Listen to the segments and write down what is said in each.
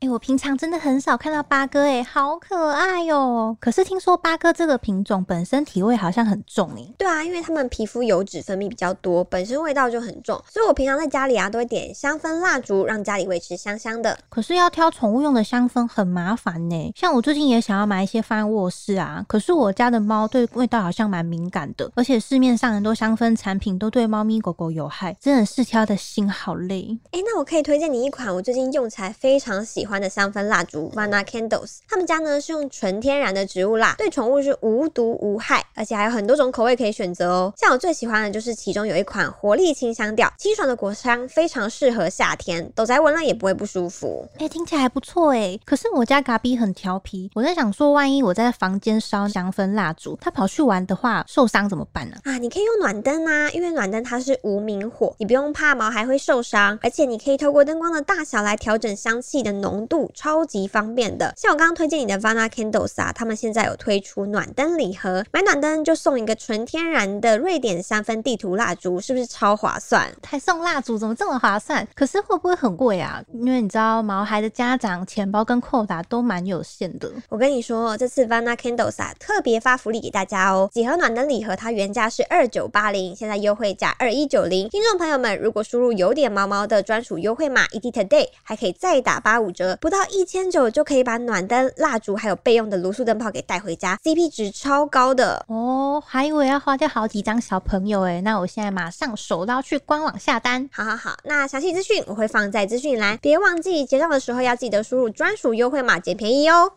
哎、我平常真的很少看到八哥、哎，好可爱哟、可是听说八哥这个品种本身体味好像很重哎、对啊，因为它们皮肤油脂分泌比较多，本身味道就很重，所以我平常在家里啊都会点香氛蜡烛，让家里维持香香的。可是要挑宠物用的香氛很麻烦呢。像我最近也想要买一些放在卧室啊，可是我家的猫对味道好像蛮敏感的，而且市面上很多香氛产品都对猫咪狗狗有害，真的是挑的心好累。哎，那我可以推荐你一款我最近用起来非常喜欢的香氛蜡烛 Vana Candles。他们家呢是用纯天然的植物蜡，对宠物是无毒无害，而且还有很多种口味可以选择哦。像我最喜欢的就是其中有一款活力清香调，清爽的果香非常适合夏天，斗仔闻了也不会不舒服。哎、听起来还不错哎。可是我家嘎比很调皮，我在想说，万一我在房间烧香氛蜡烛，它跑去玩的话，受伤怎么办呢、啊，你可以用暖灯啊，因为暖灯它是无明火，你不用怕毛还会受伤，而且你可以透过灯光的大小来调整香气的浓度，超级方便的。像我刚刚推荐你的 Vana Candles 啊，他们现在有推出暖灯礼盒，买暖灯就送一个纯天然的瑞典香氛地图蜡烛，是不是超划算？还送蜡烛，怎么这么划算？可是会不会很贵啊？因为你知道毛孩的家长钱包跟扣打都蛮有限的。我跟你说，这次 Vana Candles 啊，特别发福利给大家哦。几盒暖灯礼盒，它原价是二九八零，现在优惠价二一九零。听众朋友们，如果输入有点毛毛的专属优惠码 ET Today，还可以再打八五折，不到一千九就可以把暖灯、蜡烛还有备用的卤素灯泡给带回家，CP 值超高的。哦，还以为要花掉好几张小朋友诶，那我现在马上手刀去官网下单。好好好，那详细资讯我会放在资讯栏，别忘记结账的时候要记得输入专属优惠码，捡便宜哦。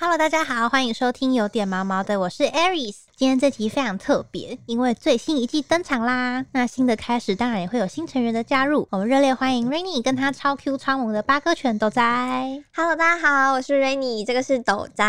Hello，大家好，欢迎收听有点毛毛的，我是 Aries。今天这集非常特别，因为最新一季登场啦。那新的开始当然也会有新成员的加入，我们热烈欢迎 Rainy 跟他超 Q 超萌的八哥犬斗仔。Hello，大家好，我是 Rainy，这个是斗仔。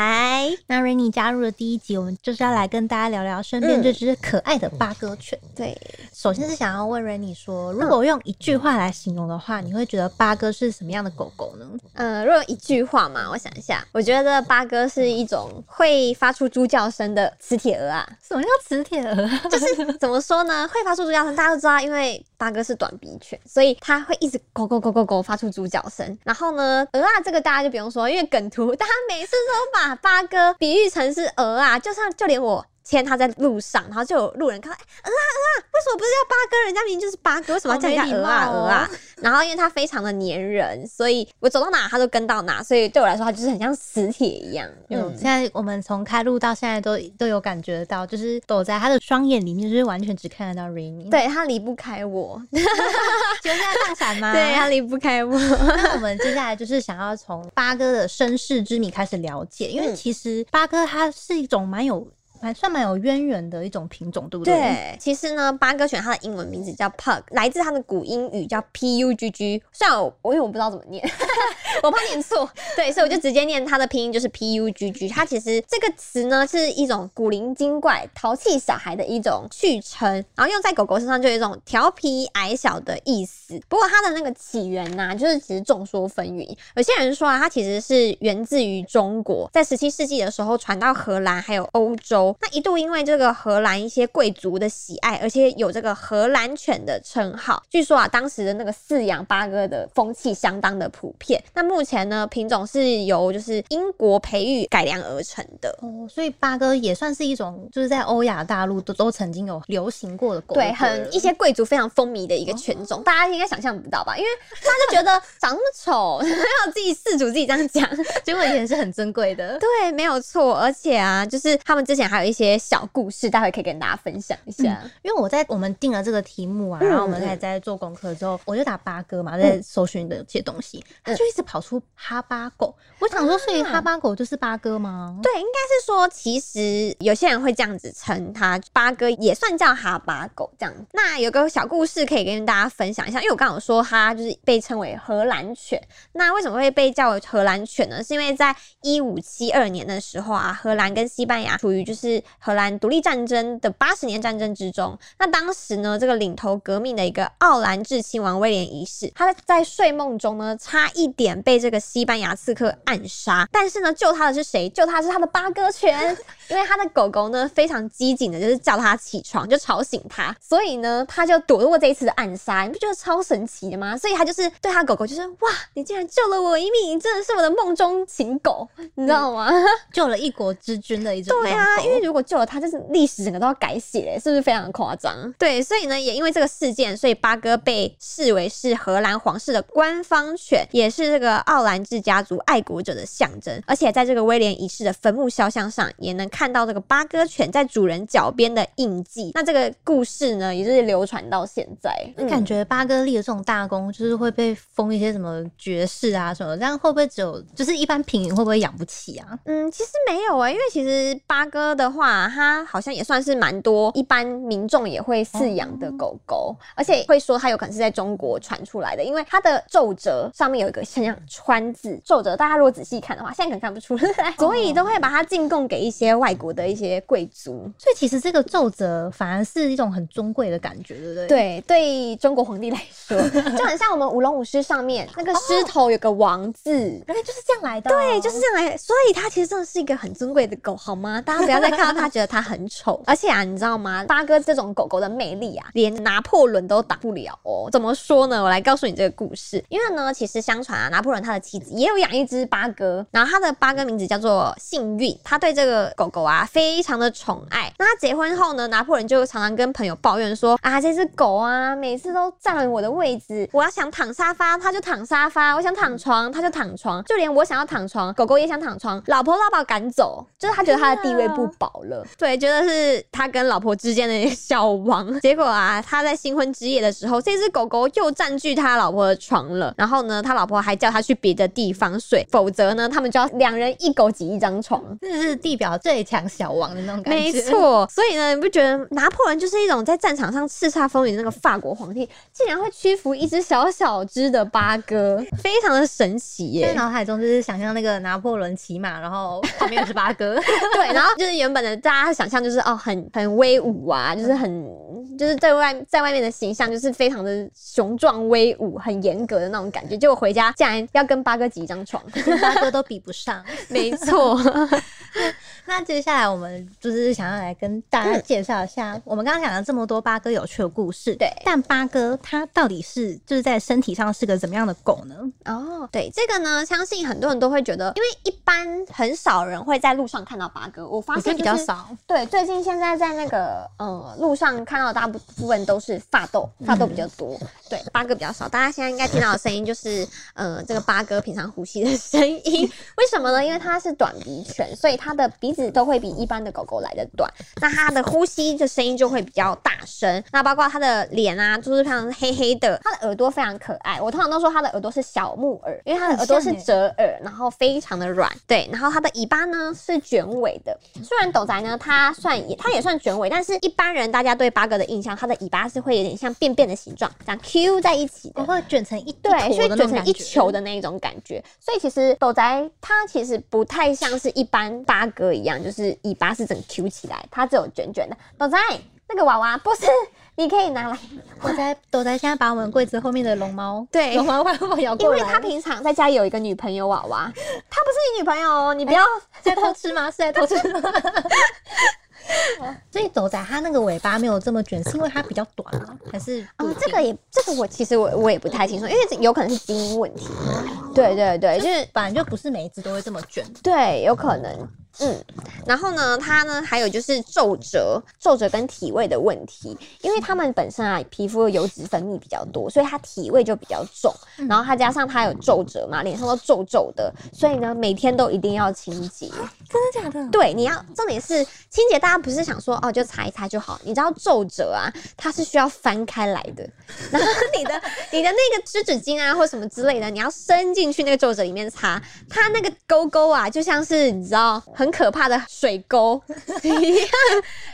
那 Rainy 加入的第一集，我们就是要来跟大家聊聊身边嗯这只可爱的八哥犬。对，首先是想要问 Rainy 说，如果用一句话来形容的话，你会觉得八哥是什么样的狗狗呢？呃，如果一句话嘛，我想一下，我觉得八哥是一种会发出猪叫声的磁铁鹅啊。什么叫磁铁鹅？就是怎么说呢？会发出猪叫声，大家都知道，因为八哥是短鼻犬，所以它会一直咕咕咕咕咕发出猪叫声。然后呢，鹅啊这个大家就不用说，因为梗图大家每次都把八哥比喻成是鹅啊，就像就连我。牵它在路上，然后就有路人看到，哎、鹅啊鹅啊，为什么不是叫八哥？人家明明就是八哥，为什么要叫人家鹅啊鹅啊？然后因为它非常的粘人，所以我走到哪它都跟到哪，所以对我来说它就是很像磁铁一样。嗯，嗯现，在我们从开录到现在都都有感觉到，就是躲在他的双眼里面，就是完全只看得到 Rainy。，对，他离不开我，请问现在放闪吗？对，他离不开我。那我们接下来就是想要从八哥的身世之谜开始了解，因为嗯其实八哥他是一种蛮有。还算蛮有渊源的一种品种，对不对？对，其实呢，八哥犬它的英文名字叫 Pug，来自它的古英语叫 P U G G。虽然我因为我不知道怎么念，我怕念错，对，所以我就直接念它的拼音就是 P U G G。它其实这个词呢是一种古灵精怪、淘气小孩的一种趣称，然后用在狗狗身上就有一种调皮矮小的意思。不过它的那个起源呐、就是其实众说纷纭。有些人说啊，它其实是源自于中国，在十七世纪的时候传到荷兰还有欧洲。那一度因为这个荷兰一些贵族的喜爱，而且有这个荷兰犬的称号。据说啊，当时的那个饲养八哥的风气相当的普遍。那目前呢，品种是由就是英国培育改良而成的。哦，所以八哥也算是一种，就是在欧亚大陆都都曾经有流行过的狗，对，很一些贵族非常风靡的一个犬种，大家应该想象不到吧？因为他就觉得 长那么丑，要自己饲主自己这样讲，结果也是很珍贵的。对，没有错。而且啊，就是他们之前还有一些小故事，待会可以跟大家分享一下。因为我在我们定了这个题目啊，嗯然后我们开始在做功课之后，我就打八哥嘛，在搜寻的这些东西，它就一直跑出哈巴狗。我想说，所以哈巴狗就是八哥吗？对，应该是说，其实有些人会这样子称它，八哥也算叫哈巴狗这样。那有个小故事可以跟大家分享一下，因为我刚刚有说它就是被称为荷兰犬。那为什么会被叫为荷兰犬呢？是因为在一五七二年的时候啊，荷兰跟西班牙处于就是是荷兰独立战争的八十年战争之中。那当时呢，这个领头革命的一个奥兰治亲王威廉一世，他在睡梦中呢，差一点被这个西班牙刺客暗杀。但是呢，救他的是谁？救他是他的八哥犬，因为他的狗狗呢非常机警的，就是叫他起床，就吵醒他，所以呢，他就躲过这一次的暗杀。你不觉得超神奇的吗？所以他就是对他狗狗就是哇，你竟然救了我一命，你真的是我的梦中情狗，你知道吗？救了一国之君的一种对啊，因为如果救了他，就是历史整个都要改写嘞，是不是非常的夸张？对，所以呢，也因为这个事件，所以八哥被视为是荷兰皇室的官方犬，也是这个奥兰治家族爱国者的象征。而且在这个威廉一世的坟墓肖像上，也能看到这个八哥犬在主人脚边的印记。那这个故事呢，也就是流传到现在。嗯感觉八哥立了这种大功，就是会被封一些什么爵士啊什么，这样会不会只有就是一般平民会不会养不起啊？嗯，其实没有啊、因为其实八哥的话，它好像也算是蛮多一般民众也会饲养的狗狗，而且会说它有可能是在中国传出来的，因为它的皱褶上面有一个像川字皱褶，大家如果仔细看的话，现在可能看不出来，所以都会把它进贡给一些外国的一些贵族。所以其实这个皱褶反而是一种很尊贵的感觉，对不对？，对，对中国皇帝来说，就很像我们舞龙舞狮上面那个狮头有个王字，原来就是这样来的。哦、对，就是这样来，所以它其实真的是一个很尊贵的狗，好吗？大家不要再看到它觉得它很丑。而且啊，你知道吗？八哥这种狗狗的魅力啊，连拿破仑都挡不了哦。怎么说呢？我来告诉你这个故事。因为呢，其实相传啊，拿破仑他的妻子也有养一只八哥，然后他的八哥名字叫做幸运，他对这个狗狗啊非常的宠爱。那他结婚后呢，拿破仑就常常跟朋友抱怨说啊，这只狗啊，每次都占了我的位置，我要想躺沙发，它就躺沙发；我想躺床，它就躺床，就连我想要躺床，狗狗也想躺床，老婆都要把赶走，就是他觉得他的地位不保了，对，觉得是他跟老婆之间的小王。结果啊，他在新婚之夜的时候，这只狗狗又占据他老婆的床了，然后呢，他老婆还叫他去别的地方睡，否则呢，他们就要两人一狗挤一张床。这是地表最强小王的那种感觉。没，错，所以呢，你不觉得拿破仑就是一种在战场上叱咤风云的那个法国皇帝，竟然会屈服一只小小只的八哥，非常的神奇耶！在脑海中就是想象那个拿破仑骑马，然后旁边有只八哥。对，然后就是原本的大家想象就是哦，很很威武啊，就是很就是在外在外面的形象就是非常的雄壮威武，很严格的那种感觉。结果回家竟然要跟八哥挤一张床，跟八哥都比不上。没错。那接下来我们就是想要来跟大家介绍一下，我们刚刚讲了这么多八哥有趣的故事，对但八哥它到底是就是在身体上是个怎么样的狗呢？哦，对这个呢，相信很多人都会觉得，因为一般很少人会在路上看到八哥，我发现就是比较少。对，最近现在在那个呃路上看到的大部分都是发豆，发豆比较多，对，八哥比较少。大家现在应该听到的声音就是 呃这个八哥平常呼吸的声音，为什么呢？因为它是短鼻犬，所以它的鼻子都会比一般的狗狗来的短，那它的呼吸的声音就会比较大声。那包括它的脸啊，就是非常黑黑的，它的耳朵非常可爱。我通常都说它的耳朵是小木耳，因为它的耳朵是折耳，然后非常的软。对，然后它的尾巴呢是卷尾的。虽然斗仔呢，它算也它也算卷尾，但是一般人大家对八哥的印象，它的尾巴是会有点像便便的形状，这样 Q 在一起的我。会卷成一对，所以卷成一球的那一种感觉。所以其实斗仔它其实不太像是一般八哥一样，就是尾巴是整个 Q 起来，它只有卷卷的。斗仔那个娃娃不是，你可以拿来，我在都在现在把我们柜子后面的龙猫，对龙猫快把我咬过来，因为他平常在家有一个女朋友娃娃，她不是你女朋友哦，你不要。在偷吃吗？是在偷吃吗？所以斗仔它那个尾巴没有这么卷，是因为它比较短吗？还是，哦这定个也，这个我其实我我也不太清楚，因为有可能是基因问题。对对对，就是本来就不是每一只都会这么卷。对，有可能。嗯，然后呢，它呢还有就是皱褶、皱褶跟体味的问题，因为它们本身啊皮肤的油脂分泌比较多，所以它体味就比较重。然后它加上它有皱褶嘛，脸上都皱皱的，所以呢每天都一定要清洁。真的假的？对，你要重点是清洁，大家不是想说哦就擦一擦就好，你知道皱褶啊，它是需要翻开来的，然后你的 你的那个湿纸巾啊或什么之类的，你要伸进去那个皱褶里面擦，它那个沟沟啊，就像是你知道很很可怕的水沟一样。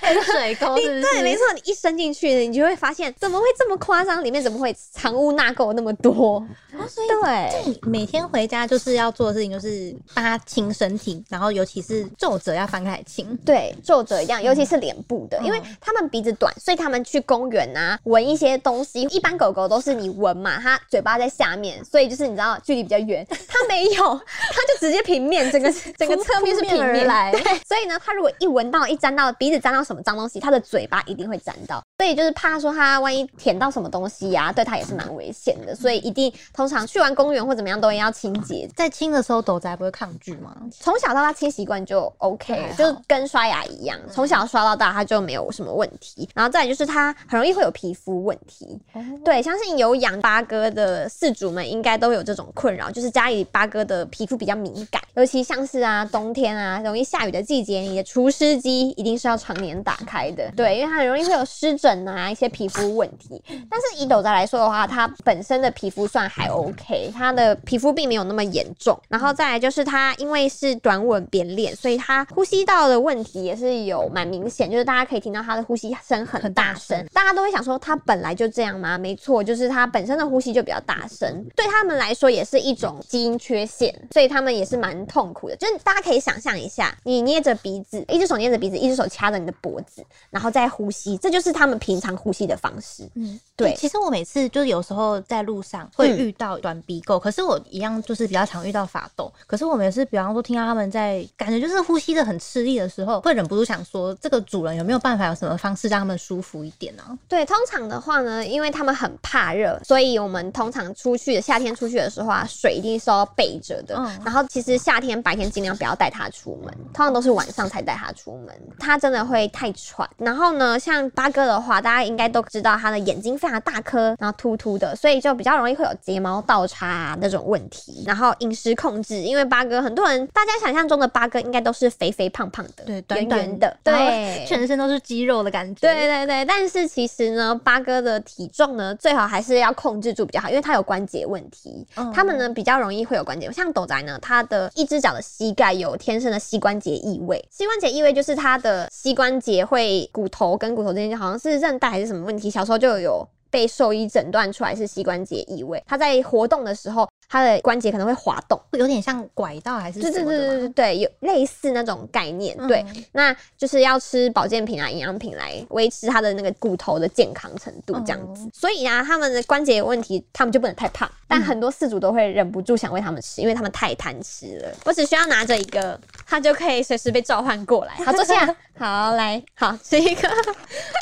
水沟是是？对，没错，你一伸进去，你就会发现怎么会这么夸张？里面怎么会藏污纳垢那么多？哦，所以对，你每天回家就是要做的事情，就是帮他清身体，然后尤其是皱褶要翻开来清。对，皱褶一样，尤其是脸部的，因为嗯他们鼻子短，所以他们去公园啊闻一些东西，一般狗狗都是你闻嘛，它嘴巴在下面，所以就是你知道距离比较远，它没有，它就直接平面，整个整个侧面是平面来。对，所以呢，它如果一闻到一沾到鼻子沾到什么脏东西，它的嘴巴一定会沾到，所以就是怕说它万一舔到什么东西呀、对它也是蛮危险的，所以一定通常去完公园或怎么样都要清洁，在清的时候，斗仔不会抗拒吗？从小到大清习惯就 OK，就跟刷牙一样，从小刷到大，它就没有什么问题。然后再来就是它很容易会有皮肤问题，对，相信有养八哥的饲主们应该都有这种困扰，就是家里八哥的皮肤比较敏感，尤其像是啊冬天啊容易下雨的季节，你的除湿机一定是要常年打开的，对，因为它很容易会有湿疹啊一些皮肤问题。但是以斗仔来说的话，它本身的皮肤算还 OK，它的皮肤并没有那么严重。然后再来就是它因为是短吻扁脸，所以它呼吸道的问题也是有蛮明显，就是大家可以听到它的呼吸声很很大声大声，大家都会想说它本来就这样吗？没错，就是它本身的呼吸就比较大声，对他们来说也是一种基因缺陷，所以他们也是蛮痛苦的。就是大家可以想象一下，你捏着鼻子，一只手捏着鼻子，一只手掐着你的脖子，然后再呼吸，这就是他们平常呼吸的方式。嗯，对其实我每次就是有时候在路上会嗯遇到短鼻狗，可是我一样就是比较常遇到法斗。可是我每次比方说听到他们在感觉就是呼吸的很吃力的时候，会忍不住想说，这个主人有没有办法有什么方式让他们舒服一点呢、对，通常的话呢，因为他们很怕热，所以我们通常出去夏天出去的时候啊，水一定是要备着的。嗯然后其实夏天白天尽量不要带它出门，通常都是晚上才带他出门，他真的会太喘。然后呢，像八哥的话，大家应该都知道他的眼睛非常大颗，然后突突的，所以就比较容易会有睫毛倒插、啊、那种问题。然后饮食控制，因为八哥很多人大家想象中的八哥应该都是肥肥胖胖的，对，短圆短圆的，对，全身都是肌肉的感觉。对对对，但是其实呢，八哥的体重呢，最好还是要控制住比较好，因为他有关节问题。嗯它们呢比较容易会有关节，像斗仔呢，他的一只脚的膝盖有天生的膝膝关节异位。膝关节异位就是他的膝关节会骨头跟骨头之间好像是韧带还是什么问题，小时候就有。被兽医诊断出来是膝关节异位，它在活动的时候，它的关节可能会滑动。会有点像拐道还是对对对？对对对，有类似那种概念。对，嗯那就是要吃保健品啊、营养品来维持它的那个骨头的健康程度，这样子。哦所以啊，他们的关节有问题，他们就不能太胖。但嗯很多饲主都会忍不住想喂他们吃，因为他们太贪吃了。我只需要拿着一个，它就可以随时被召唤过来。好，坐下。好，来，好，吃一个。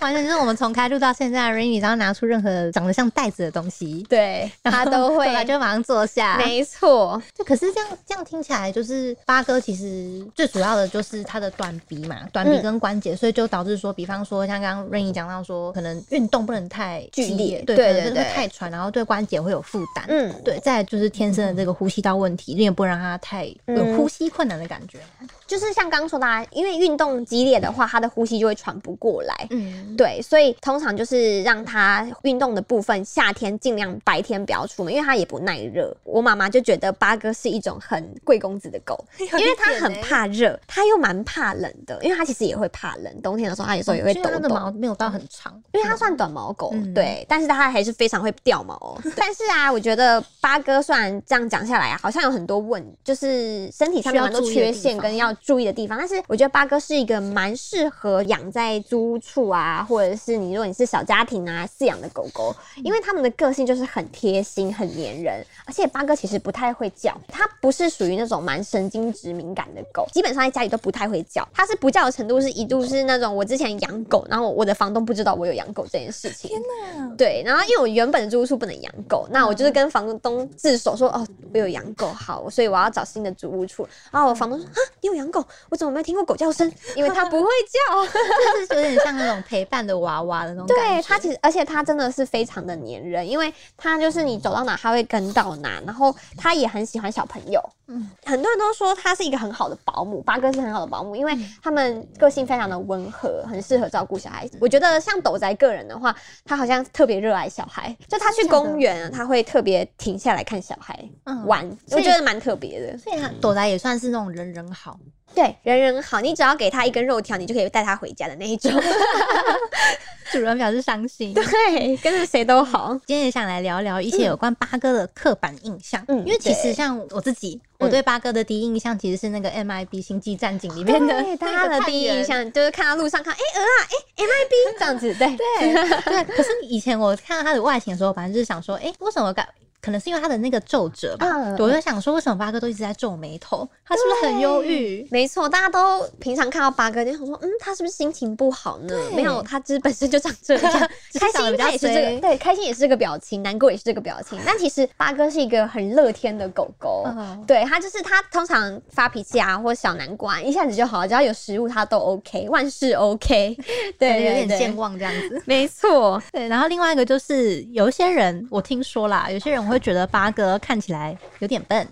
完全就是我们从开录到现在，Rainy 只要拿出任何长得像袋子的东西，对，他都会。他就马上坐下。没错，就，可是这样这样听起来，就是八哥其实最主要的就是他的短鼻嘛，短鼻嗯跟关节，所以就导致说，比方说像刚刚 Rainy 讲到说，可能运动不能太剧激烈对对对对太喘，然后对关节会有负担。嗯，对，再就是天生的这个呼吸道问题，你也不能让他太有嗯呼吸困难的感觉。就是像刚刚说的、啊，因为运动激烈的话，他的呼吸就会喘不过来。嗯，对，所以通常就是让它运动的部分，夏天尽量白天不要出门，因为它也不耐热。我妈妈就觉得八哥是一种很贵公子的狗，因为它很怕热，它又蛮怕冷的，因为它其实也会怕冷，冬天的时候它有时候也会抖因为它的毛。没有到很长，因为它算短毛狗，嗯对，但是它还是非常会掉毛哦。但是啊，我觉得八哥虽然这样讲下来啊，好像有很多问，就是身体上面蛮多缺陷跟要注意的地方。但是我觉得八哥是一个蛮适合养在租屋处啊，或者是你如果你是小家庭啊饲养的狗狗，因为它们的个性就是很贴心、很黏人，而且八哥其实不太会叫，它不是属于那种蛮神经质敏感的狗，基本上在家里都不太会叫。它是不叫的程度是一度是那种我之前养狗，然后我的房东不知道我有养狗这件事情。天哪！对，然后因为我原本的租屋处不能养狗，那我就是跟房东自首说哦，我有养狗，好，所以我要找新的租屋处。然后我房东说啊，你有养狗？我怎么没有听过狗叫声？因为它不会叫。就是有点像那种陪伴的娃娃的那种感觉。对它其实，而且它真的的是非常的黏人，因为他就是你走到哪他会跟到哪，然后他也很喜欢小朋友。嗯很多人都说他是一个很好的保姆，八哥是很好的保姆，因为他们个性非常的温和，很适合照顾小孩子。我觉得像斗宅个人的话，他好像特别热爱小孩，就他去公园啊，他会特别停下来看小孩嗯玩，我觉得蛮特别的。所以他朵仔也算是那种人人好，对，人人好，你只要给他一根肉条，你就可以带他回家的那一种。主人表示伤心。对，跟着谁都好。今天也想来聊聊一些有关八哥的刻板印象，嗯因为其实像我自己，我对八哥的第一印象其实是那个 MIB 星际战警里面的对，大家的第一印象就是看到路上看，哎、鹅啊，哎、MIB 这样子，对 对对，可是以前我看到他的外形的时候，反正就是想说，哎、为什么感？可能是因为他的那个皱褶吧，嗯我就想说，为什么八哥都一直在皱眉头？他是不是很忧郁？没错，大家都平常看到八哥就想说，嗯，他是不是心情不好呢？对没有，他只是本身就长这样，开心他也是这个，对，开心也是这个表情，难过也是这个表情。但其实八哥是一个很乐天的狗狗，嗯对他就是他通常发脾气啊或小难过啊，一下子就好了，只要有食物他都 OK，万事 OK，对有点健忘这样子。没错，对，然后另外一个就是有一些人，我听说啦，有些人会觉得八哥看起来有点笨，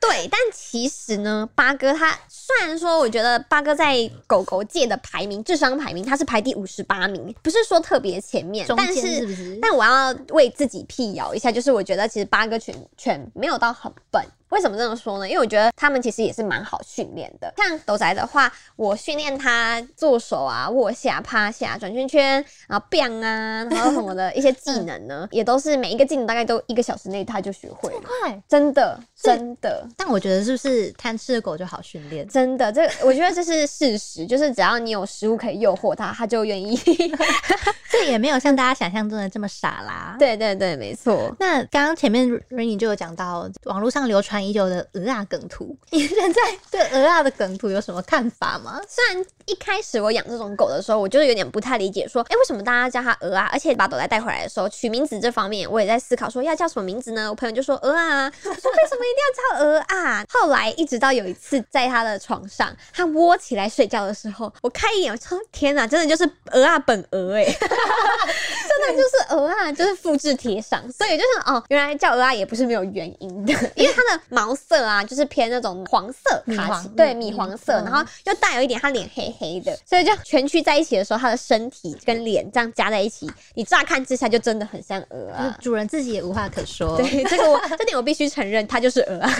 对，但其实呢，八哥他虽然说，我觉得八哥在狗狗界的排名，智商排名他是排第五十八名，不是说特别前面，但是？但我要为自己辟谣一下，就是我觉得其实八哥犬犬没有到很笨。为什么这么说呢？因为我觉得他们其实也是蛮好训练的。像斗仔的话，我训练他做手啊、卧下、趴下、转圈圈，然后 biang 啊，然后什么的一些技能呢，也都是每一个技能大概都一个小时内他就学会了。快！真的，真的。但我觉得是不是贪吃的狗就好训练？真的，这我觉得这是事实，就是只要你有食物可以诱惑它，它就愿意。这也没有像大家想象中的这么傻啦。。对对对，没错。那刚刚前面 Rainy 就有讲到网络上流传已久的鹅啊梗图，你现在对鹅啊的梗图有什么看法吗？虽然一开始我养这种狗的时候，我就是有点不太理解，说，哎、为什么大家叫它鹅啊？而且把狗仔带回来的时候，取名字这方面，我也在思考说要叫什么名字呢？我朋友就说鹅啊，我说为什么一一定要叫鹅啊？后来一直到有一次在他的床上，他窝起来睡觉的时候，我看一眼，我说天哪，真的就是鹅啊本鹅哎、的就是鹅啊，就是复制贴上，所以就是哦，原来叫鹅啊也不是没有原因的，因为它的毛色啊，就是偏那种黄色卡米黄其对嗯米黄色，嗯然后又带有一点它脸黑黑的，所以就全区在一起的时候，它的身体跟脸这样加在一起，你乍看之下就真的很像鹅啊。主人自己也无话可说。对，这个我 这点我必须承认，它就是鹅啊。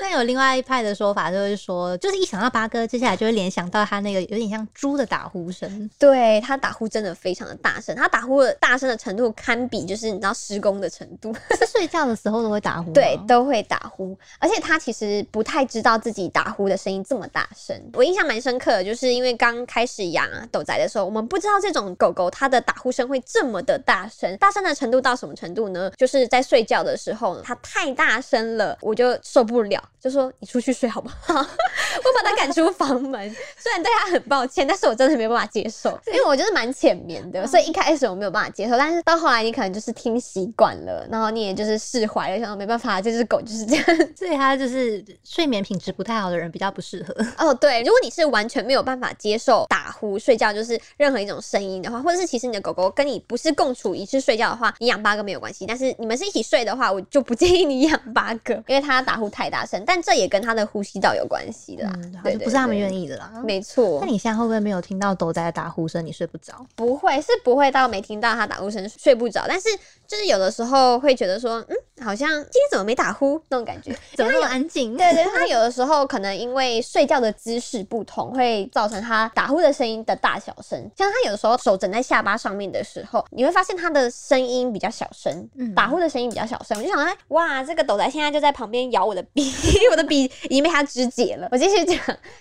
那有另外一派的说法，就是说，就是一想到八哥，接下来就会联想到他那个有点像猪的打呼声。对，它打呼真的非常的大声，它打呼的大声的程度堪比就是你知道施工的程度。是睡觉的时候都会打呼，对，都会打呼，而且他其实不太知道自己打呼的声音这么大声。我印象蛮深刻的，就是因为刚开始养啊斗仔的时候，我们不知道这种狗狗它的打呼声会这么的大声，大声的程度到什么程度呢？就是在睡觉的时候，它太大声了，我就受不了，就说你出去睡好不好？我把它赶出房门。虽然对它很抱歉，但是我真的没办法接受，因为我就是蛮浅眠的，所以一开始我没有办法接受，但是到后来你可能就是听习惯了，然后你也就是释怀了，想说没办法，这只狗就是这样。所以它就是睡眠品质不太好的人比较不适合。哦，对，如果你是完全没有办法接受打呼、睡觉就是任何一种声音的话，或者是其实你的狗狗跟你不是共处一室睡觉的话，你养八个没有关系。但是你们是一起睡的话，我就不建议你养八个，因为它打呼太大声。但这也跟它的呼吸道有关系的啦。嗯，对就不是他们愿意。的啦。没错那，你现在会不会没有听到狗仔的打呼声，你睡不着？不会是不会到没听到它打呼声睡不着，但是就是有的时候会觉得说，嗯，好像今天怎么没打呼那种感觉。怎么那么安静？对对，他有的时候可能因为睡觉的姿势不同，会造成他打呼的声音的大小声。像他有的时候手枕在下巴上面的时候，你会发现他的声音比较小声，嗯打呼的声音比较小声。我就想说，哎哇，这个斗仔现在就在旁边咬我的鼻，我的鼻已经被他肢解了。我继续讲，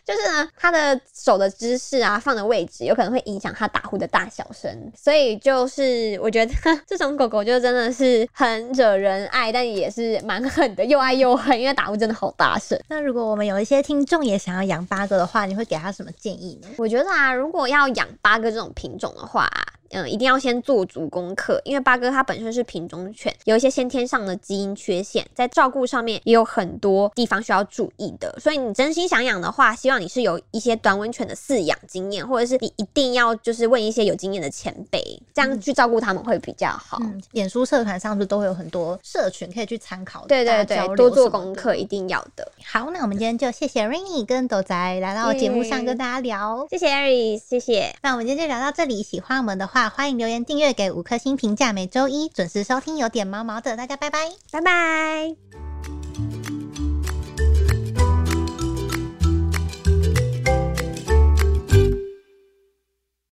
就是呢，他的手的姿势啊，放的位置有可能会影响他打呼的大小声。所以就是我觉得 这种狗狗就真的是很惹人爱，但也是蛮狠的，又爱又恨，因为打呼真的好大声。那如果我们有一些听众也想要养八哥的话，你会给他什么建议呢？我觉得啊，如果要养八哥这种品种的话、嗯，一定要先做足功课，因为八哥它本身是品种犬，有一些先天上的基因缺陷，在照顾上面也有很多地方需要注意的。所以你真心想养的话，希望你是有一些短吻犬的饲养经验，或者是你一定要就是问一些有经验的前辈，这样去照顾他们会比较好。嗯，脸书社团上是不是都会有很多社群可以去参考？对对对，大家交流多做功课一定要的。好，那我们今天就谢谢 Rainy 跟斗仔来到节目上跟大家聊。谢谢 Aris，谢谢，那我们今天就聊到这里，喜欢我们的欢迎留言订阅给五颗星评价，每周一准时收听有点毛毛的，大家拜拜。拜拜。